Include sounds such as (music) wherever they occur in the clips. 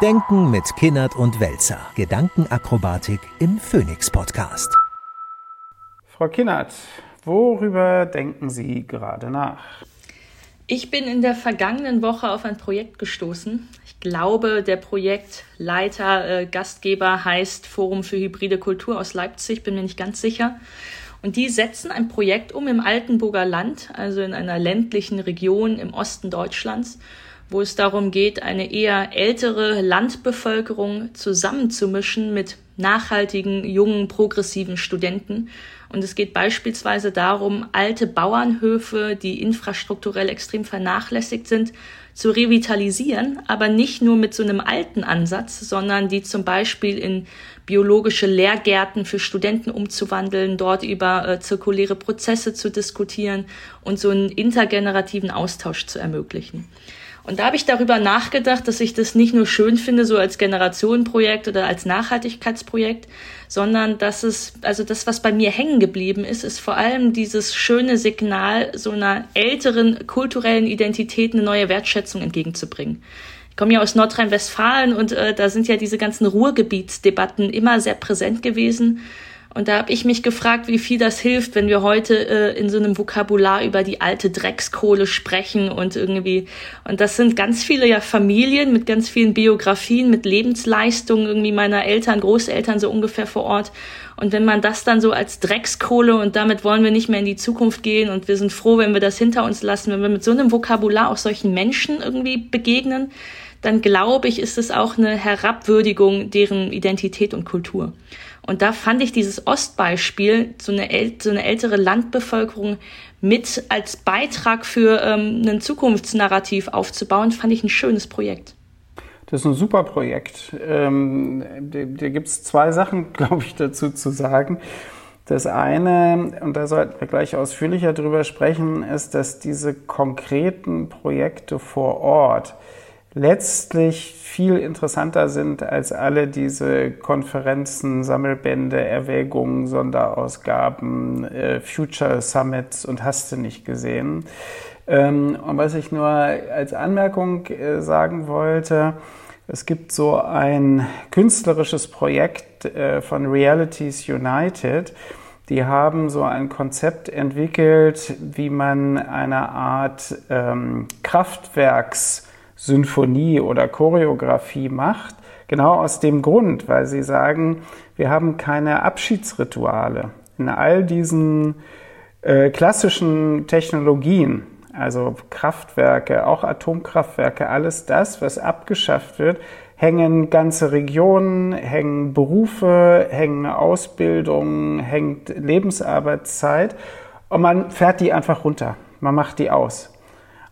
Denken mit Kinnert und Welzer. Gedankenakrobatik im Phoenix Podcast. Frau Kinnert, worüber denken Sie gerade nach? Ich bin in der vergangenen Woche auf ein Projekt gestoßen. Ich glaube, der Projektleiter, äh, Gastgeber heißt Forum für hybride Kultur aus Leipzig, bin mir nicht ganz sicher. Und die setzen ein Projekt um im Altenburger Land, also in einer ländlichen Region im Osten Deutschlands wo es darum geht, eine eher ältere Landbevölkerung zusammenzumischen mit nachhaltigen, jungen, progressiven Studenten. Und es geht beispielsweise darum, alte Bauernhöfe, die infrastrukturell extrem vernachlässigt sind, zu revitalisieren, aber nicht nur mit so einem alten Ansatz, sondern die zum Beispiel in biologische Lehrgärten für Studenten umzuwandeln, dort über äh, zirkuläre Prozesse zu diskutieren und so einen intergenerativen Austausch zu ermöglichen. Und da habe ich darüber nachgedacht, dass ich das nicht nur schön finde, so als Generationenprojekt oder als Nachhaltigkeitsprojekt, sondern dass es, also das, was bei mir hängen geblieben ist, ist vor allem dieses schöne Signal, so einer älteren kulturellen Identität eine neue Wertschätzung entgegenzubringen. Ich komme ja aus Nordrhein-Westfalen und äh, da sind ja diese ganzen Ruhrgebietsdebatten immer sehr präsent gewesen. Und da habe ich mich gefragt, wie viel das hilft, wenn wir heute äh, in so einem Vokabular über die alte Dreckskohle sprechen und irgendwie, und das sind ganz viele ja Familien mit ganz vielen Biografien, mit Lebensleistungen irgendwie meiner Eltern, Großeltern so ungefähr vor Ort. Und wenn man das dann so als Dreckskohle und damit wollen wir nicht mehr in die Zukunft gehen und wir sind froh, wenn wir das hinter uns lassen, wenn wir mit so einem Vokabular auch solchen Menschen irgendwie begegnen, dann glaube ich, ist es auch eine Herabwürdigung deren Identität und Kultur. Und da fand ich dieses Ostbeispiel, so eine, so eine ältere Landbevölkerung mit als Beitrag für ähm, ein Zukunftsnarrativ aufzubauen, fand ich ein schönes Projekt. Das ist ein super Projekt. Ähm, da da gibt es zwei Sachen, (laughs) glaube ich, dazu zu sagen. Das eine, und da sollten wir gleich ausführlicher drüber sprechen, ist, dass diese konkreten Projekte vor Ort letztlich viel interessanter sind als alle diese Konferenzen, Sammelbände, Erwägungen, Sonderausgaben, äh, Future Summits und hast du nicht gesehen. Ähm, und was ich nur als Anmerkung äh, sagen wollte, es gibt so ein künstlerisches Projekt äh, von Realities United. Die haben so ein Konzept entwickelt, wie man eine Art ähm, Kraftwerks Sinfonie oder Choreografie macht. Genau aus dem Grund, weil sie sagen, wir haben keine Abschiedsrituale. In all diesen äh, klassischen Technologien, also Kraftwerke, auch Atomkraftwerke, alles das, was abgeschafft wird, hängen ganze Regionen, hängen Berufe, hängen Ausbildungen, hängt Lebensarbeitszeit und man fährt die einfach runter. Man macht die aus.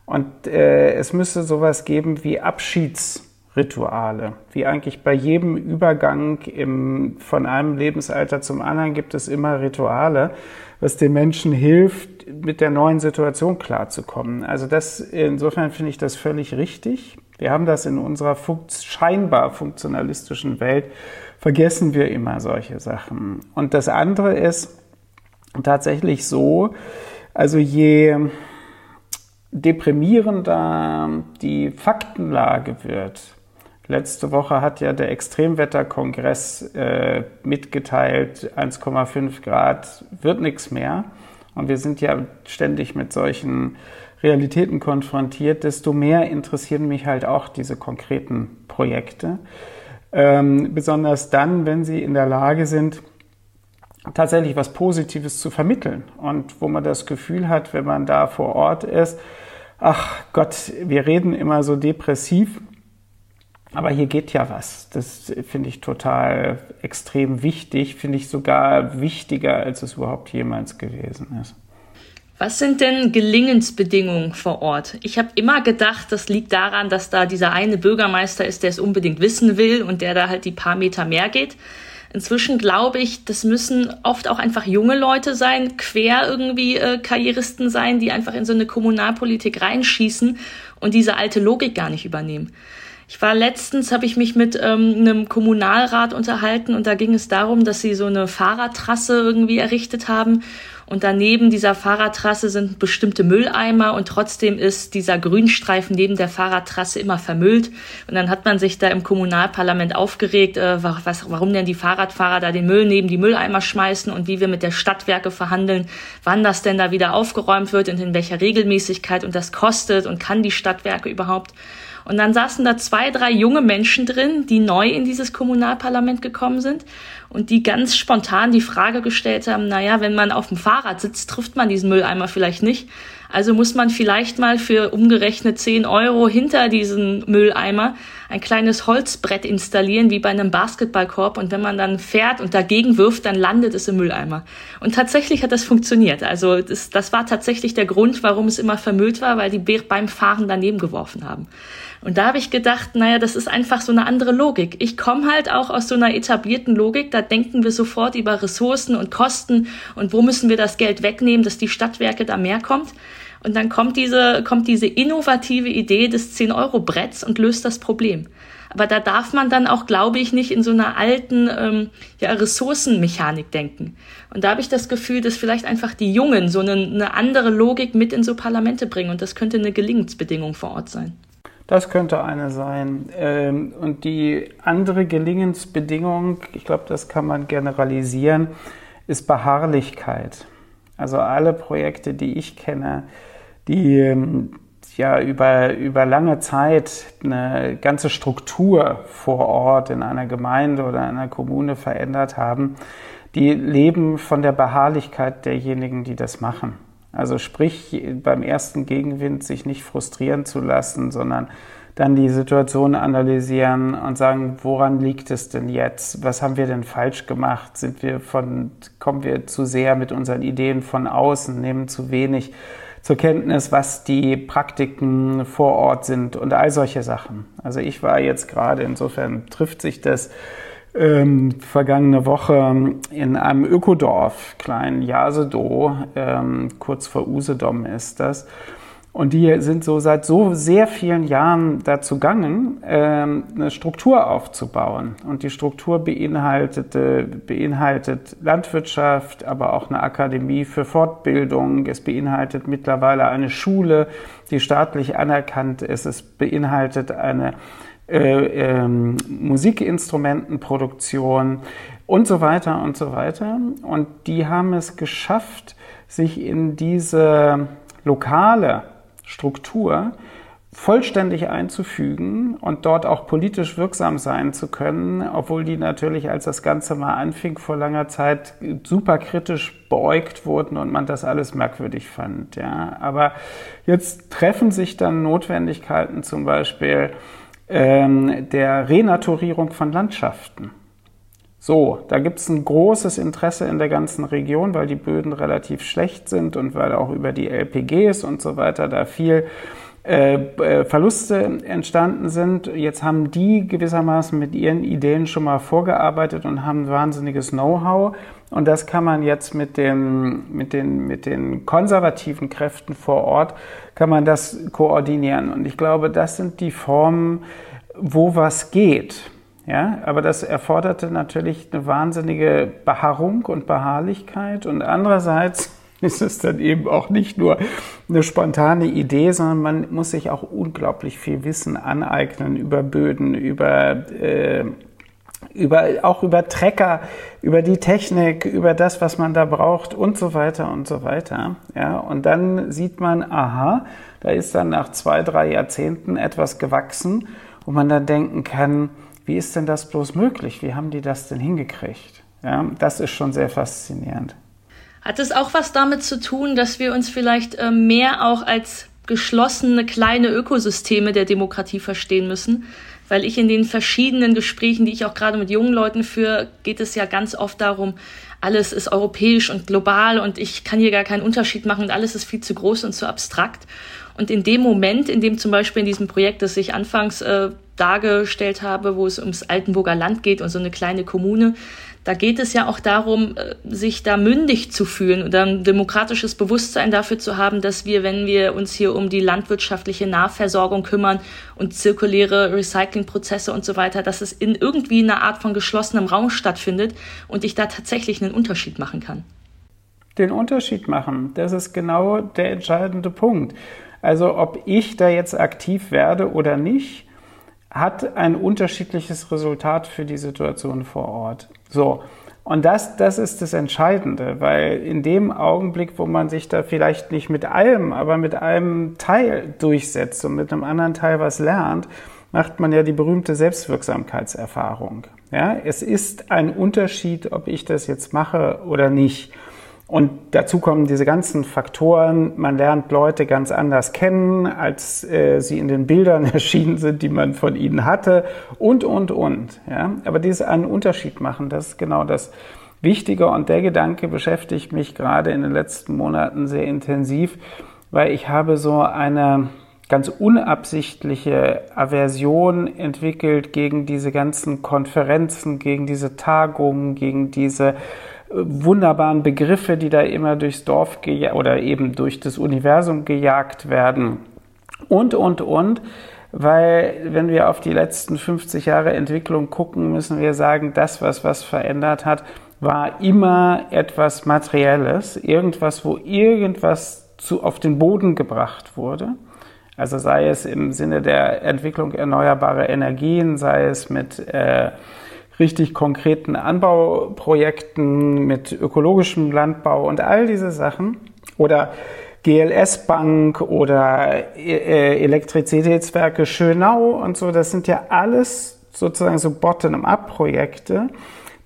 Und äh, es müsste sowas geben wie Abschiedsrituale. Wie eigentlich bei jedem Übergang im, von einem Lebensalter zum anderen gibt es immer Rituale, was den Menschen hilft, mit der neuen Situation klarzukommen. Also das, insofern finde ich das völlig richtig. Wir haben das in unserer funkt scheinbar funktionalistischen Welt, vergessen wir immer solche Sachen. Und das andere ist tatsächlich so, also je, deprimierender die Faktenlage wird. Letzte Woche hat ja der Extremwetterkongress äh, mitgeteilt, 1,5 Grad wird nichts mehr. Und wir sind ja ständig mit solchen Realitäten konfrontiert. Desto mehr interessieren mich halt auch diese konkreten Projekte. Ähm, besonders dann, wenn sie in der Lage sind, tatsächlich was Positives zu vermitteln. Und wo man das Gefühl hat, wenn man da vor Ort ist, ach Gott, wir reden immer so depressiv, aber hier geht ja was. Das finde ich total extrem wichtig, finde ich sogar wichtiger, als es überhaupt jemals gewesen ist. Was sind denn Gelingensbedingungen vor Ort? Ich habe immer gedacht, das liegt daran, dass da dieser eine Bürgermeister ist, der es unbedingt wissen will und der da halt die paar Meter mehr geht. Inzwischen glaube ich, das müssen oft auch einfach junge Leute sein, quer irgendwie äh, Karrieristen sein, die einfach in so eine Kommunalpolitik reinschießen und diese alte Logik gar nicht übernehmen. Ich war letztens, habe ich mich mit ähm, einem Kommunalrat unterhalten und da ging es darum, dass sie so eine Fahrradtrasse irgendwie errichtet haben und daneben dieser Fahrradtrasse sind bestimmte Mülleimer und trotzdem ist dieser Grünstreifen neben der Fahrradtrasse immer vermüllt. Und dann hat man sich da im Kommunalparlament aufgeregt, äh, was, warum denn die Fahrradfahrer da den Müll neben die Mülleimer schmeißen und wie wir mit der Stadtwerke verhandeln, wann das denn da wieder aufgeräumt wird und in welcher Regelmäßigkeit und das kostet und kann die Stadtwerke überhaupt. Und dann saßen da zwei, drei junge Menschen drin, die neu in dieses Kommunalparlament gekommen sind und die ganz spontan die Frage gestellt haben, naja, wenn man auf dem Fahrrad sitzt, trifft man diesen Mülleimer vielleicht nicht. Also muss man vielleicht mal für umgerechnet 10 Euro hinter diesen Mülleimer ein kleines Holzbrett installieren, wie bei einem Basketballkorb. Und wenn man dann fährt und dagegen wirft, dann landet es im Mülleimer. Und tatsächlich hat das funktioniert. Also das, das war tatsächlich der Grund, warum es immer vermüllt war, weil die beim Fahren daneben geworfen haben. Und da habe ich gedacht, naja, das ist einfach so eine andere Logik. Ich komme halt auch aus so einer etablierten Logik, da denken wir sofort über Ressourcen und Kosten und wo müssen wir das Geld wegnehmen, dass die Stadtwerke da mehr kommt. Und dann kommt diese, kommt diese innovative Idee des 10-Euro-Bretts und löst das Problem. Aber da darf man dann auch, glaube ich, nicht in so einer alten ähm, ja, Ressourcenmechanik denken. Und da habe ich das Gefühl, dass vielleicht einfach die Jungen so eine, eine andere Logik mit in so Parlamente bringen. Und das könnte eine Gelingensbedingung vor Ort sein. Das könnte eine sein. Ähm, und die andere Gelingensbedingung, ich glaube, das kann man generalisieren, ist Beharrlichkeit. Also alle Projekte, die ich kenne, die ähm, ja über, über lange Zeit eine ganze Struktur vor Ort in einer Gemeinde oder einer Kommune verändert haben, die leben von der Beharrlichkeit derjenigen, die das machen. Also sprich, beim ersten Gegenwind sich nicht frustrieren zu lassen, sondern dann die Situation analysieren und sagen, woran liegt es denn jetzt? Was haben wir denn falsch gemacht? Sind wir von, kommen wir zu sehr mit unseren Ideen von außen, nehmen zu wenig zur Kenntnis, was die Praktiken vor Ort sind und all solche Sachen. Also ich war jetzt gerade, insofern trifft sich das ähm, vergangene Woche in einem Ökodorf, kleinen Jasedo, ähm, kurz vor Usedom ist das. Und die sind so seit so sehr vielen Jahren dazu gegangen, ähm, eine Struktur aufzubauen. Und die Struktur beinhaltete, beinhaltet Landwirtschaft, aber auch eine Akademie für Fortbildung. Es beinhaltet mittlerweile eine Schule, die staatlich anerkannt ist. Es beinhaltet eine äh, ähm, Musikinstrumentenproduktion und so weiter und so weiter. Und die haben es geschafft, sich in diese lokale Struktur vollständig einzufügen und dort auch politisch wirksam sein zu können, obwohl die natürlich, als das Ganze mal anfing vor langer Zeit, super kritisch beäugt wurden und man das alles merkwürdig fand. Ja. Aber jetzt treffen sich dann Notwendigkeiten zum Beispiel ähm, der Renaturierung von Landschaften. So, da gibt es ein großes Interesse in der ganzen Region, weil die Böden relativ schlecht sind und weil auch über die LPGs und so weiter da viel äh, äh, Verluste entstanden sind. Jetzt haben die gewissermaßen mit ihren Ideen schon mal vorgearbeitet und haben wahnsinniges Know-how. Und das kann man jetzt mit den, mit, den, mit den konservativen Kräften vor Ort, kann man das koordinieren. Und ich glaube, das sind die Formen, wo was geht. Ja, aber das erforderte natürlich eine wahnsinnige Beharrung und Beharrlichkeit. Und andererseits (laughs) ist es dann eben auch nicht nur eine spontane Idee, sondern man muss sich auch unglaublich viel Wissen aneignen über Böden, über, äh, über auch über Trecker, über die Technik, über das, was man da braucht und so weiter und so weiter. Ja, und dann sieht man, aha, da ist dann nach zwei, drei Jahrzehnten etwas gewachsen, wo man dann denken kann, wie ist denn das bloß möglich? Wie haben die das denn hingekriegt? Ja, das ist schon sehr faszinierend. Hat es auch was damit zu tun, dass wir uns vielleicht äh, mehr auch als geschlossene kleine Ökosysteme der Demokratie verstehen müssen? Weil ich in den verschiedenen Gesprächen, die ich auch gerade mit jungen Leuten führe, geht es ja ganz oft darum, alles ist europäisch und global und ich kann hier gar keinen Unterschied machen und alles ist viel zu groß und zu abstrakt. Und in dem Moment, in dem zum Beispiel in diesem Projekt, das ich anfangs äh, dargestellt habe, wo es ums Altenburger Land geht und so eine kleine Kommune, da geht es ja auch darum, äh, sich da mündig zu fühlen oder ein demokratisches Bewusstsein dafür zu haben, dass wir, wenn wir uns hier um die landwirtschaftliche Nahversorgung kümmern und zirkuläre Recyclingprozesse und so weiter, dass es in irgendwie einer Art von geschlossenem Raum stattfindet und ich da tatsächlich einen Unterschied machen kann. Den Unterschied machen, das ist genau der entscheidende Punkt. Also ob ich da jetzt aktiv werde oder nicht, hat ein unterschiedliches Resultat für die Situation vor Ort. So. Und das, das ist das Entscheidende, weil in dem Augenblick, wo man sich da vielleicht nicht mit allem, aber mit einem Teil durchsetzt und mit einem anderen Teil was lernt, macht man ja die berühmte Selbstwirksamkeitserfahrung. Ja, es ist ein Unterschied, ob ich das jetzt mache oder nicht. Und dazu kommen diese ganzen Faktoren. Man lernt Leute ganz anders kennen, als äh, sie in den Bildern (laughs) erschienen sind, die man von ihnen hatte. Und, und, und. Ja? Aber dieses einen Unterschied machen, das ist genau das Wichtige. Und der Gedanke beschäftigt mich gerade in den letzten Monaten sehr intensiv, weil ich habe so eine ganz unabsichtliche Aversion entwickelt gegen diese ganzen Konferenzen, gegen diese Tagungen, gegen diese wunderbaren Begriffe, die da immer durchs Dorf oder eben durch das Universum gejagt werden und, und, und. Weil wenn wir auf die letzten 50 Jahre Entwicklung gucken, müssen wir sagen, das, was was verändert hat, war immer etwas Materielles, irgendwas, wo irgendwas zu, auf den Boden gebracht wurde. Also sei es im Sinne der Entwicklung erneuerbarer Energien, sei es mit äh, richtig konkreten Anbauprojekten mit ökologischem Landbau und all diese Sachen. Oder GLS Bank oder äh, Elektrizitätswerke Schönau und so, das sind ja alles sozusagen so Bottom-up-Projekte,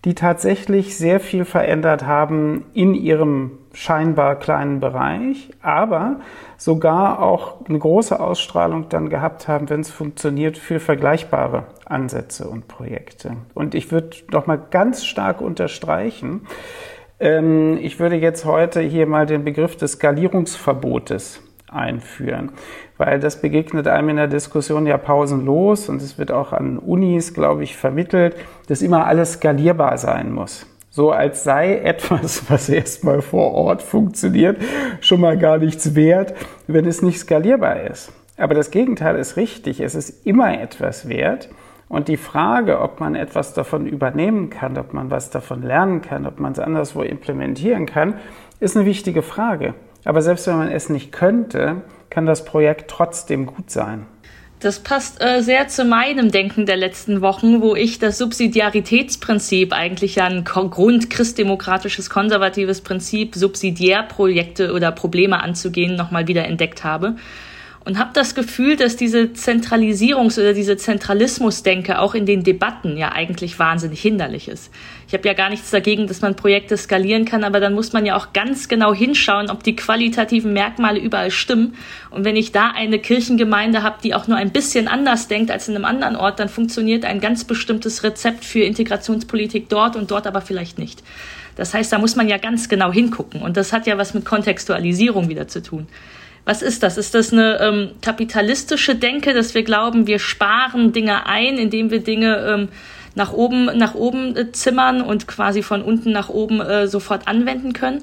die tatsächlich sehr viel verändert haben in ihrem scheinbar kleinen Bereich, aber sogar auch eine große Ausstrahlung dann gehabt haben, wenn es funktioniert, für vergleichbare Ansätze und Projekte. Und ich würde noch mal ganz stark unterstreichen, ähm, ich würde jetzt heute hier mal den Begriff des Skalierungsverbotes einführen, weil das begegnet einem in der Diskussion ja pausenlos und es wird auch an Unis, glaube ich, vermittelt, dass immer alles skalierbar sein muss. So als sei etwas, (laughs) was erstmal vor Ort funktioniert, schon mal gar nichts wert, wenn es nicht skalierbar ist. Aber das Gegenteil ist richtig. Es ist immer etwas wert. Und die Frage, ob man etwas davon übernehmen kann, ob man was davon lernen kann, ob man es anderswo implementieren kann, ist eine wichtige Frage. Aber selbst wenn man es nicht könnte, kann das Projekt trotzdem gut sein. Das passt äh, sehr zu meinem Denken der letzten Wochen, wo ich das Subsidiaritätsprinzip, eigentlich ein grundchristdemokratisches, konservatives Prinzip, Subsidiärprojekte oder Probleme anzugehen, nochmal wieder entdeckt habe und habe das Gefühl, dass diese Zentralisierungs- oder diese Zentralismusdenke auch in den Debatten ja eigentlich wahnsinnig hinderlich ist. Ich habe ja gar nichts dagegen, dass man Projekte skalieren kann, aber dann muss man ja auch ganz genau hinschauen, ob die qualitativen Merkmale überall stimmen. Und wenn ich da eine Kirchengemeinde habe, die auch nur ein bisschen anders denkt als in einem anderen Ort, dann funktioniert ein ganz bestimmtes Rezept für Integrationspolitik dort und dort aber vielleicht nicht. Das heißt, da muss man ja ganz genau hingucken. Und das hat ja was mit Kontextualisierung wieder zu tun. Was ist das? Ist das eine ähm, kapitalistische Denke, dass wir glauben, wir sparen Dinge ein, indem wir Dinge ähm, nach oben, nach oben äh, zimmern und quasi von unten nach oben äh, sofort anwenden können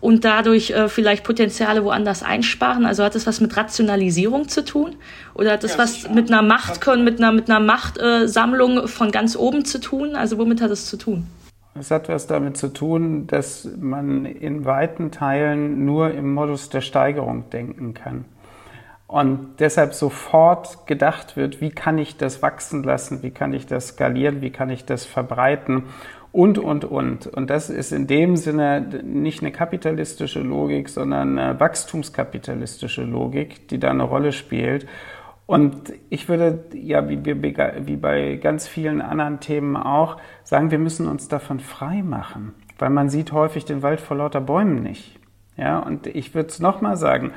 und dadurch äh, vielleicht Potenziale woanders einsparen? Also hat das was mit Rationalisierung zu tun? Oder hat das ja, was mit einer Macht, mit einer, mit einer Machtsammlung von ganz oben zu tun? Also womit hat es zu tun? Es hat was damit zu tun, dass man in weiten Teilen nur im Modus der Steigerung denken kann. Und deshalb sofort gedacht wird, wie kann ich das wachsen lassen, wie kann ich das skalieren, wie kann ich das verbreiten und, und, und. Und das ist in dem Sinne nicht eine kapitalistische Logik, sondern eine wachstumskapitalistische Logik, die da eine Rolle spielt. Und ich würde, ja, wie, wie bei ganz vielen anderen Themen auch, sagen, wir müssen uns davon frei machen, weil man sieht häufig den Wald vor lauter Bäumen nicht. Ja, und ich würde es nochmal sagen,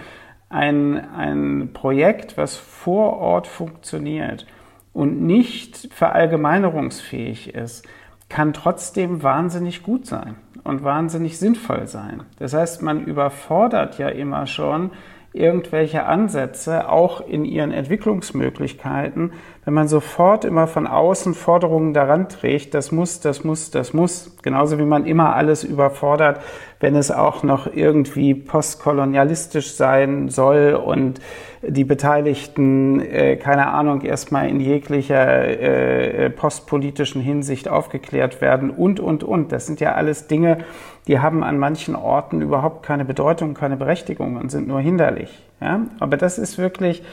ein, ein Projekt, was vor Ort funktioniert und nicht verallgemeinerungsfähig ist, kann trotzdem wahnsinnig gut sein und wahnsinnig sinnvoll sein. Das heißt, man überfordert ja immer schon irgendwelche Ansätze, auch in ihren Entwicklungsmöglichkeiten, wenn man sofort immer von außen Forderungen daran trägt, das muss, das muss, das muss, genauso wie man immer alles überfordert, wenn es auch noch irgendwie postkolonialistisch sein soll und die Beteiligten, äh, keine Ahnung, erstmal in jeglicher äh, postpolitischen Hinsicht aufgeklärt werden und, und, und. Das sind ja alles Dinge, die haben an manchen Orten überhaupt keine Bedeutung, keine Berechtigung und sind nur hinderlich. Ja? Aber das ist wirklich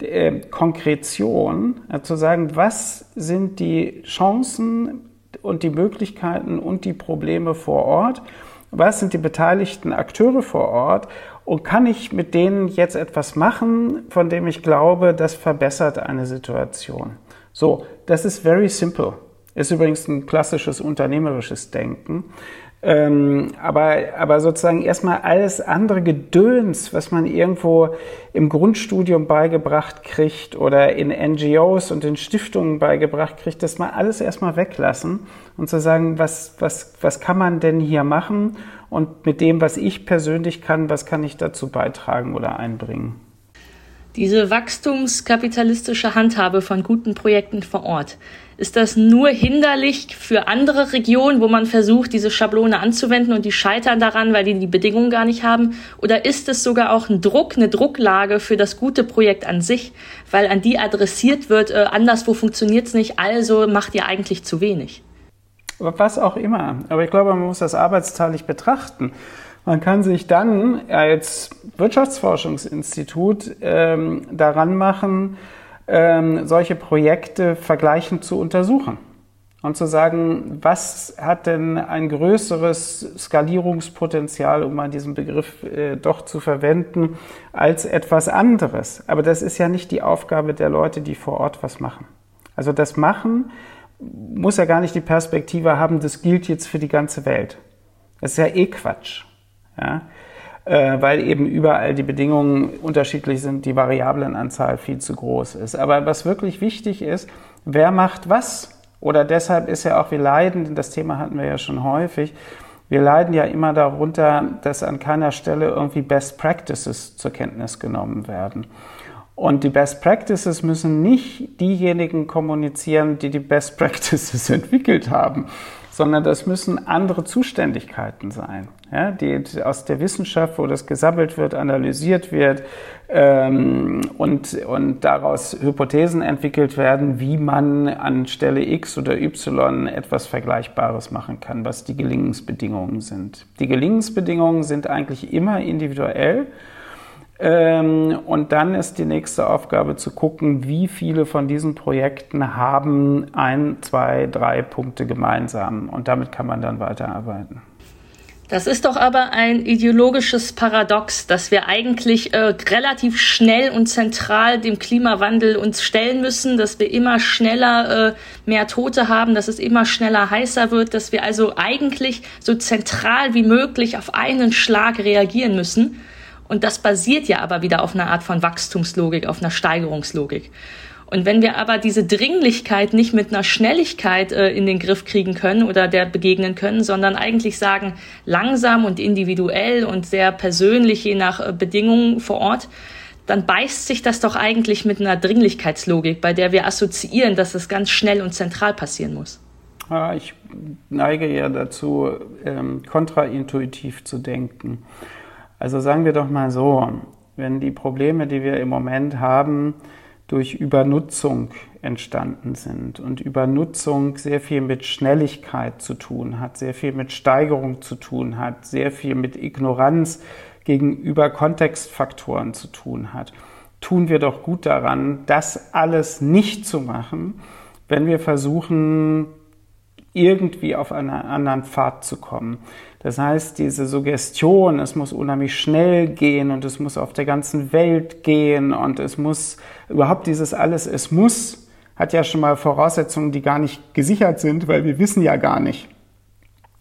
äh, Konkretion, äh, zu sagen, was sind die Chancen und die Möglichkeiten und die Probleme vor Ort, was sind die beteiligten Akteure vor Ort und kann ich mit denen jetzt etwas machen, von dem ich glaube, das verbessert eine Situation. So, das ist very simple. Ist übrigens ein klassisches unternehmerisches Denken. Ähm, aber, aber sozusagen erstmal alles andere Gedöns, was man irgendwo im Grundstudium beigebracht kriegt oder in NGOs und in Stiftungen beigebracht kriegt, das mal alles erstmal weglassen und zu sagen, was, was, was kann man denn hier machen und mit dem, was ich persönlich kann, was kann ich dazu beitragen oder einbringen. Diese wachstumskapitalistische Handhabe von guten Projekten vor Ort, ist das nur hinderlich für andere Regionen, wo man versucht, diese Schablone anzuwenden und die scheitern daran, weil die die Bedingungen gar nicht haben? Oder ist es sogar auch ein Druck, eine Drucklage für das gute Projekt an sich, weil an die adressiert wird, äh, anderswo funktioniert es nicht, also macht ihr eigentlich zu wenig? Was auch immer. Aber ich glaube, man muss das arbeitsteilig betrachten. Man kann sich dann als Wirtschaftsforschungsinstitut ähm, daran machen, ähm, solche Projekte vergleichend zu untersuchen und zu sagen, was hat denn ein größeres Skalierungspotenzial, um mal diesen Begriff äh, doch zu verwenden, als etwas anderes. Aber das ist ja nicht die Aufgabe der Leute, die vor Ort was machen. Also das Machen muss ja gar nicht die Perspektive haben, das gilt jetzt für die ganze Welt. Das ist ja eh Quatsch ja? Äh, weil eben überall die Bedingungen unterschiedlich sind, die Variablenanzahl viel zu groß ist. Aber was wirklich wichtig ist, wer macht was? Oder deshalb ist ja auch, wir leiden, das Thema hatten wir ja schon häufig, wir leiden ja immer darunter, dass an keiner Stelle irgendwie Best Practices zur Kenntnis genommen werden. Und die Best Practices müssen nicht diejenigen kommunizieren, die die Best Practices (laughs) entwickelt haben, sondern das müssen andere Zuständigkeiten sein, ja, die aus der Wissenschaft, wo das gesammelt wird, analysiert wird ähm, und, und daraus Hypothesen entwickelt werden, wie man an Stelle X oder Y etwas Vergleichbares machen kann, was die Gelingensbedingungen sind. Die Gelingensbedingungen sind eigentlich immer individuell und dann ist die nächste Aufgabe zu gucken, wie viele von diesen Projekten haben ein, zwei, drei Punkte gemeinsam. Und damit kann man dann weiterarbeiten. Das ist doch aber ein ideologisches Paradox, dass wir eigentlich äh, relativ schnell und zentral dem Klimawandel uns stellen müssen, dass wir immer schneller äh, mehr Tote haben, dass es immer schneller heißer wird, dass wir also eigentlich so zentral wie möglich auf einen Schlag reagieren müssen. Und das basiert ja aber wieder auf einer Art von Wachstumslogik, auf einer Steigerungslogik. Und wenn wir aber diese Dringlichkeit nicht mit einer Schnelligkeit äh, in den Griff kriegen können oder der begegnen können, sondern eigentlich sagen, langsam und individuell und sehr persönlich je nach äh, Bedingungen vor Ort, dann beißt sich das doch eigentlich mit einer Dringlichkeitslogik, bei der wir assoziieren, dass es ganz schnell und zentral passieren muss. Ich neige ja dazu, ähm, kontraintuitiv zu denken. Also sagen wir doch mal so, wenn die Probleme, die wir im Moment haben, durch Übernutzung entstanden sind und Übernutzung sehr viel mit Schnelligkeit zu tun hat, sehr viel mit Steigerung zu tun hat, sehr viel mit Ignoranz gegenüber Kontextfaktoren zu tun hat, tun wir doch gut daran, das alles nicht zu machen, wenn wir versuchen, irgendwie auf einen anderen Pfad zu kommen. Das heißt, diese Suggestion, es muss unheimlich schnell gehen und es muss auf der ganzen Welt gehen und es muss überhaupt dieses alles, es muss, hat ja schon mal Voraussetzungen, die gar nicht gesichert sind, weil wir wissen ja gar nicht,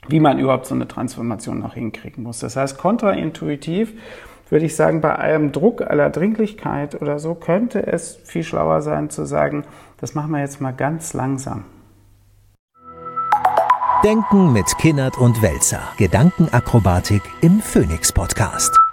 wie man überhaupt so eine Transformation noch hinkriegen muss. Das heißt, kontraintuitiv würde ich sagen, bei allem Druck aller Dringlichkeit oder so könnte es viel schlauer sein zu sagen, das machen wir jetzt mal ganz langsam. Denken mit Kinnert und Welzer. Gedankenakrobatik im Phoenix Podcast.